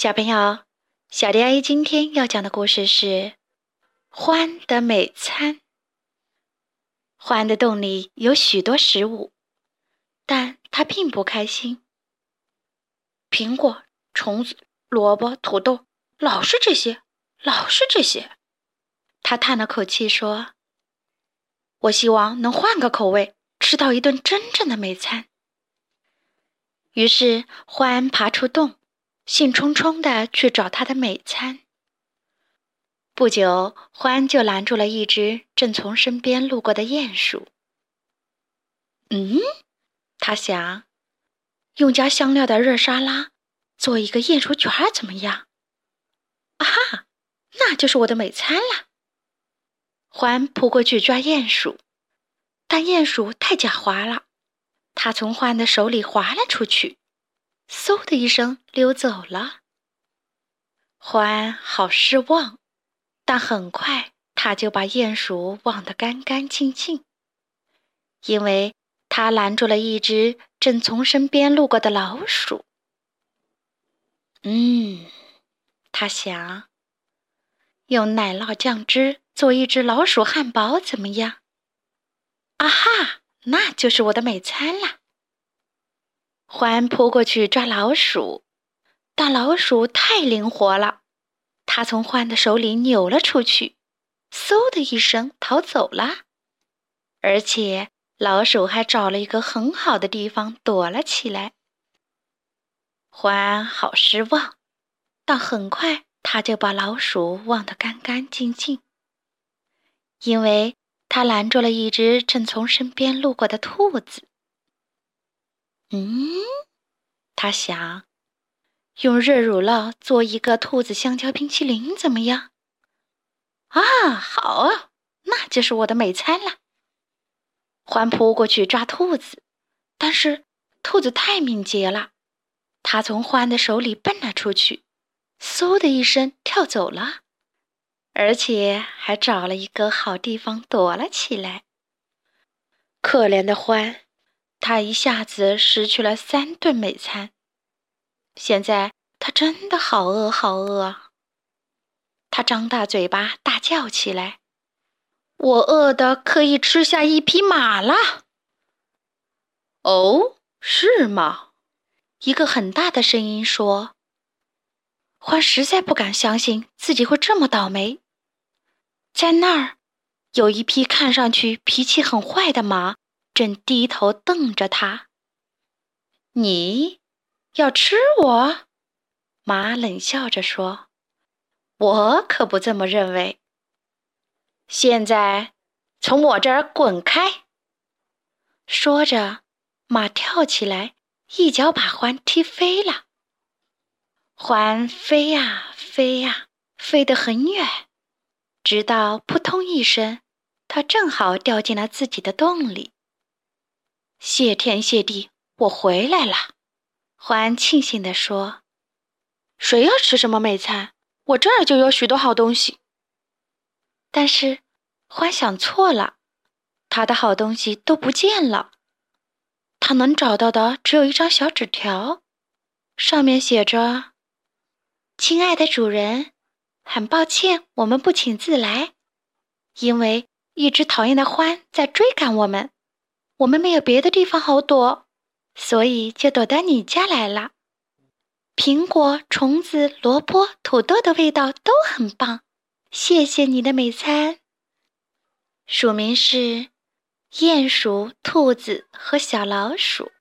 小朋友，小迪阿姨今天要讲的故事是《獾的美餐》。獾的洞里有许多食物，但它并不开心。苹果、虫子、萝卜、土豆，老是这些，老是这些。他叹了口气说：“我希望能换个口味，吃到一顿真正的美餐。”于是，獾爬出洞。兴冲冲地去找他的美餐。不久，獾就拦住了一只正从身边路过的鼹鼠。嗯，他想，用加香料的热沙拉做一个鼹鼠卷儿怎么样？啊哈，那就是我的美餐了。獾扑过去抓鼹鼠，但鼹鼠太狡猾了，它从獾的手里滑了出去。嗖的一声溜走了，獾好失望，但很快他就把鼹鼠忘得干干净净，因为他拦住了一只正从身边路过的老鼠。嗯，他想，用奶酪酱汁做一只老鼠汉堡怎么样？啊哈，那就是我的美餐了。獾扑过去抓老鼠，但老鼠太灵活了，它从獾的手里扭了出去，嗖的一声逃走了。而且老鼠还找了一个很好的地方躲了起来。獾好失望，但很快他就把老鼠忘得干干净净，因为他拦住了一只正从身边路过的兔子。嗯，他想用热乳酪做一个兔子香蕉冰淇淋，怎么样？啊，好啊，那就是我的美餐了。獾扑过去抓兔子，但是兔子太敏捷了，它从獾的手里蹦了出去，嗖的一声跳走了，而且还找了一个好地方躲了起来。可怜的獾。他一下子失去了三顿美餐，现在他真的好饿，好饿。他张大嘴巴大叫起来：“我饿的可以吃下一匹马了！”哦，是吗？一个很大的声音说。獾实在不敢相信自己会这么倒霉。在那儿，有一匹看上去脾气很坏的马。正低头瞪着他。你要吃我？马冷笑着说：“我可不这么认为。现在从我这儿滚开！”说着，马跳起来，一脚把獾踢飞了。獾飞呀飞呀，飞得很远，直到扑通一声，它正好掉进了自己的洞里。谢天谢地，我回来了！欢庆幸地说：“谁要吃什么美餐，我这儿就有许多好东西。”但是，欢想错了，他的好东西都不见了。他能找到的只有一张小纸条，上面写着：“亲爱的主人，很抱歉，我们不请自来，因为一只讨厌的獾在追赶我们。”我们没有别的地方好躲，所以就躲到你家来了。苹果、虫子、萝卜、土豆的味道都很棒，谢谢你的美餐。署名是鼹鼠、兔子和小老鼠。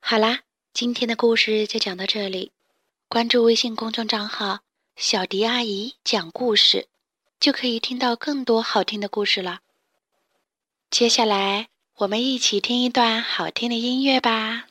好啦，今天的故事就讲到这里。关注微信公众账号“小迪阿姨讲故事”，就可以听到更多好听的故事了。接下来，我们一起听一段好听的音乐吧。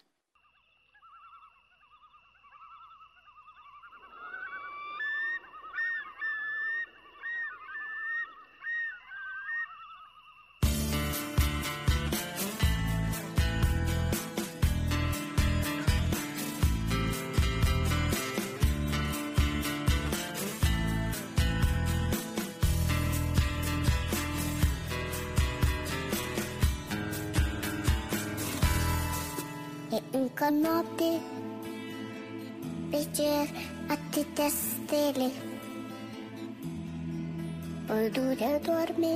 că noapte Pe cer atâtea stele. Pădurea doarme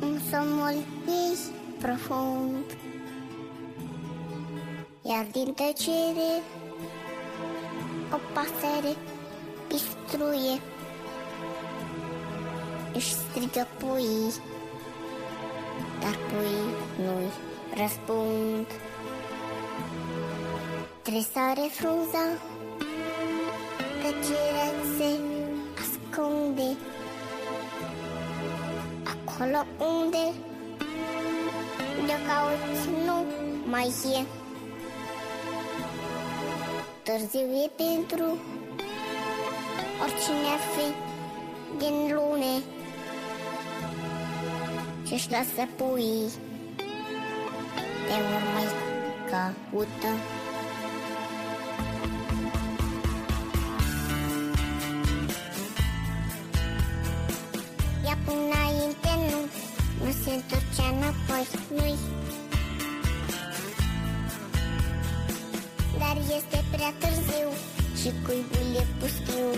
Un somnul ei profund. Iar din tăcere O pasăre pistruie Își strigă puii Dar puii nu-i răspund. Tresare frunza Tăcerea se ascunde. Acolo unde De cauți nu mai e. Târziu e pentru Oricine ar fi din lume. Ce-și lasă puii Pe urmă caută întorce înapoi nu Dar este prea târziu. Și cuibul e pustiu.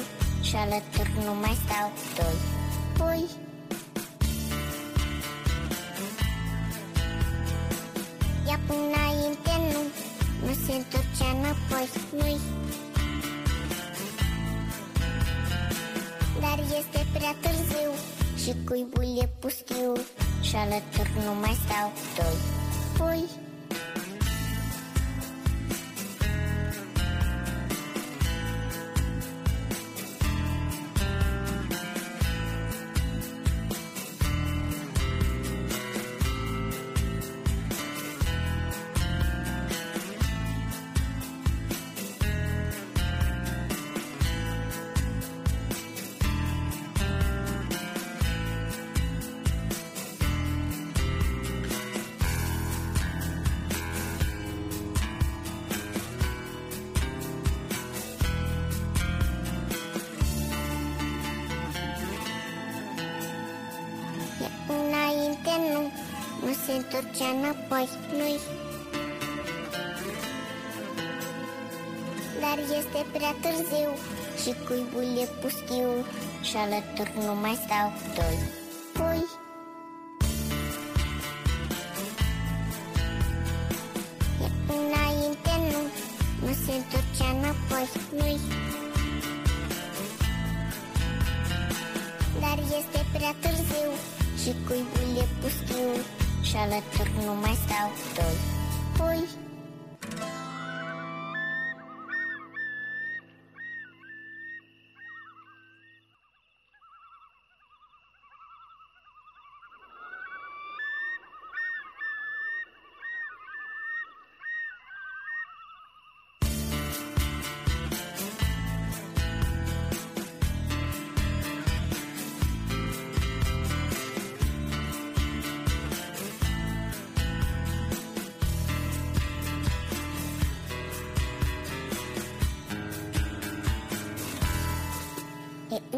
Și alături nu mai stau doi. Pui. Ia până înainte nu. Nu se întorce înapoi. Nu Dar este prea târziu. Și cuibul e pustiu Și alături nu mai stau doi. Pui se întorce înapoi, nu-i Dar este prea târziu și cuibul e pustiu Și alături nu mai stau doi. Pui. Înainte nu, nu se întorce înapoi, nu-i Dar este prea târziu și cuibul e pustiu Și alături nu mai stau. Doi. Pui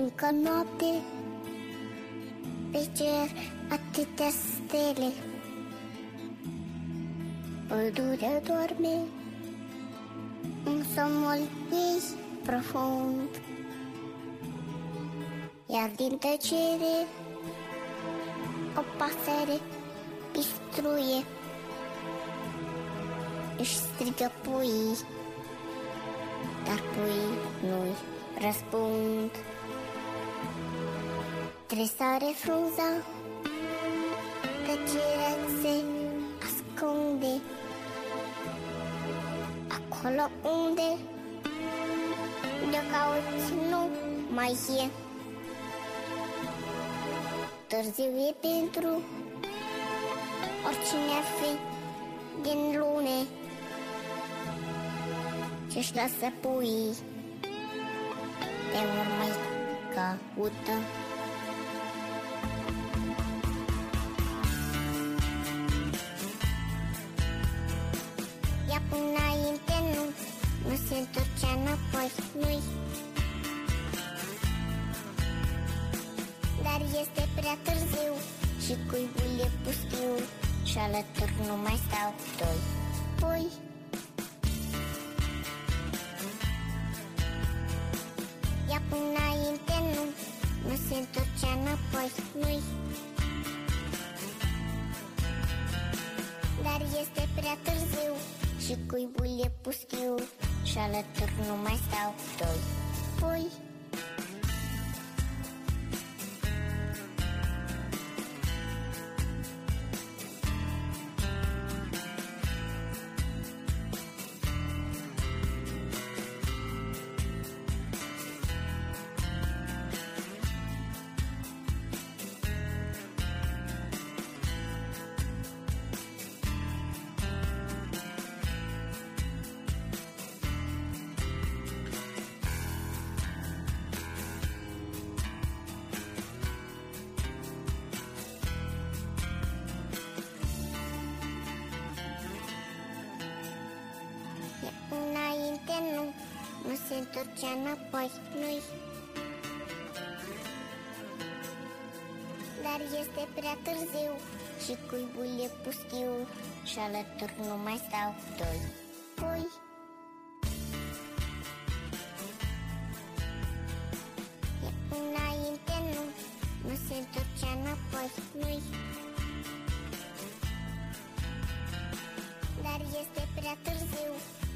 încă noapte. Pe cer atâtea stele. Pădurea doarme În somnul ei profund. Iar din tăcere O pasăre pistruie Își strigă puii Dar puii nu-i răspund Tresare frunza Tăcerea se ascunde Acolo unde De cauți nu mai e. Târziu e pentru Oricine ar fi din lume. Ce-și lasă puii Pe urmă caută cuibul e pustiu Și alături nu mai stau doi. Pui Ia până înainte nu. Nu se întorce înapoi nu Dar este prea târziu Și cuibul e pustiu Și alături nu mai stau doi. Pui înainte nu. Nu se întorcea înapoi. Nu-i Dar este prea târziu Și cuibul e pustiu Și alături nu mai stau doi. Pui. E înainte nu. Nu se întorcea înapoi. Nu-i Dar este prea târziu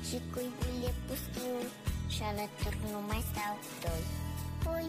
Și cuibul e pustiu Și alături nu mai stau doi. Pui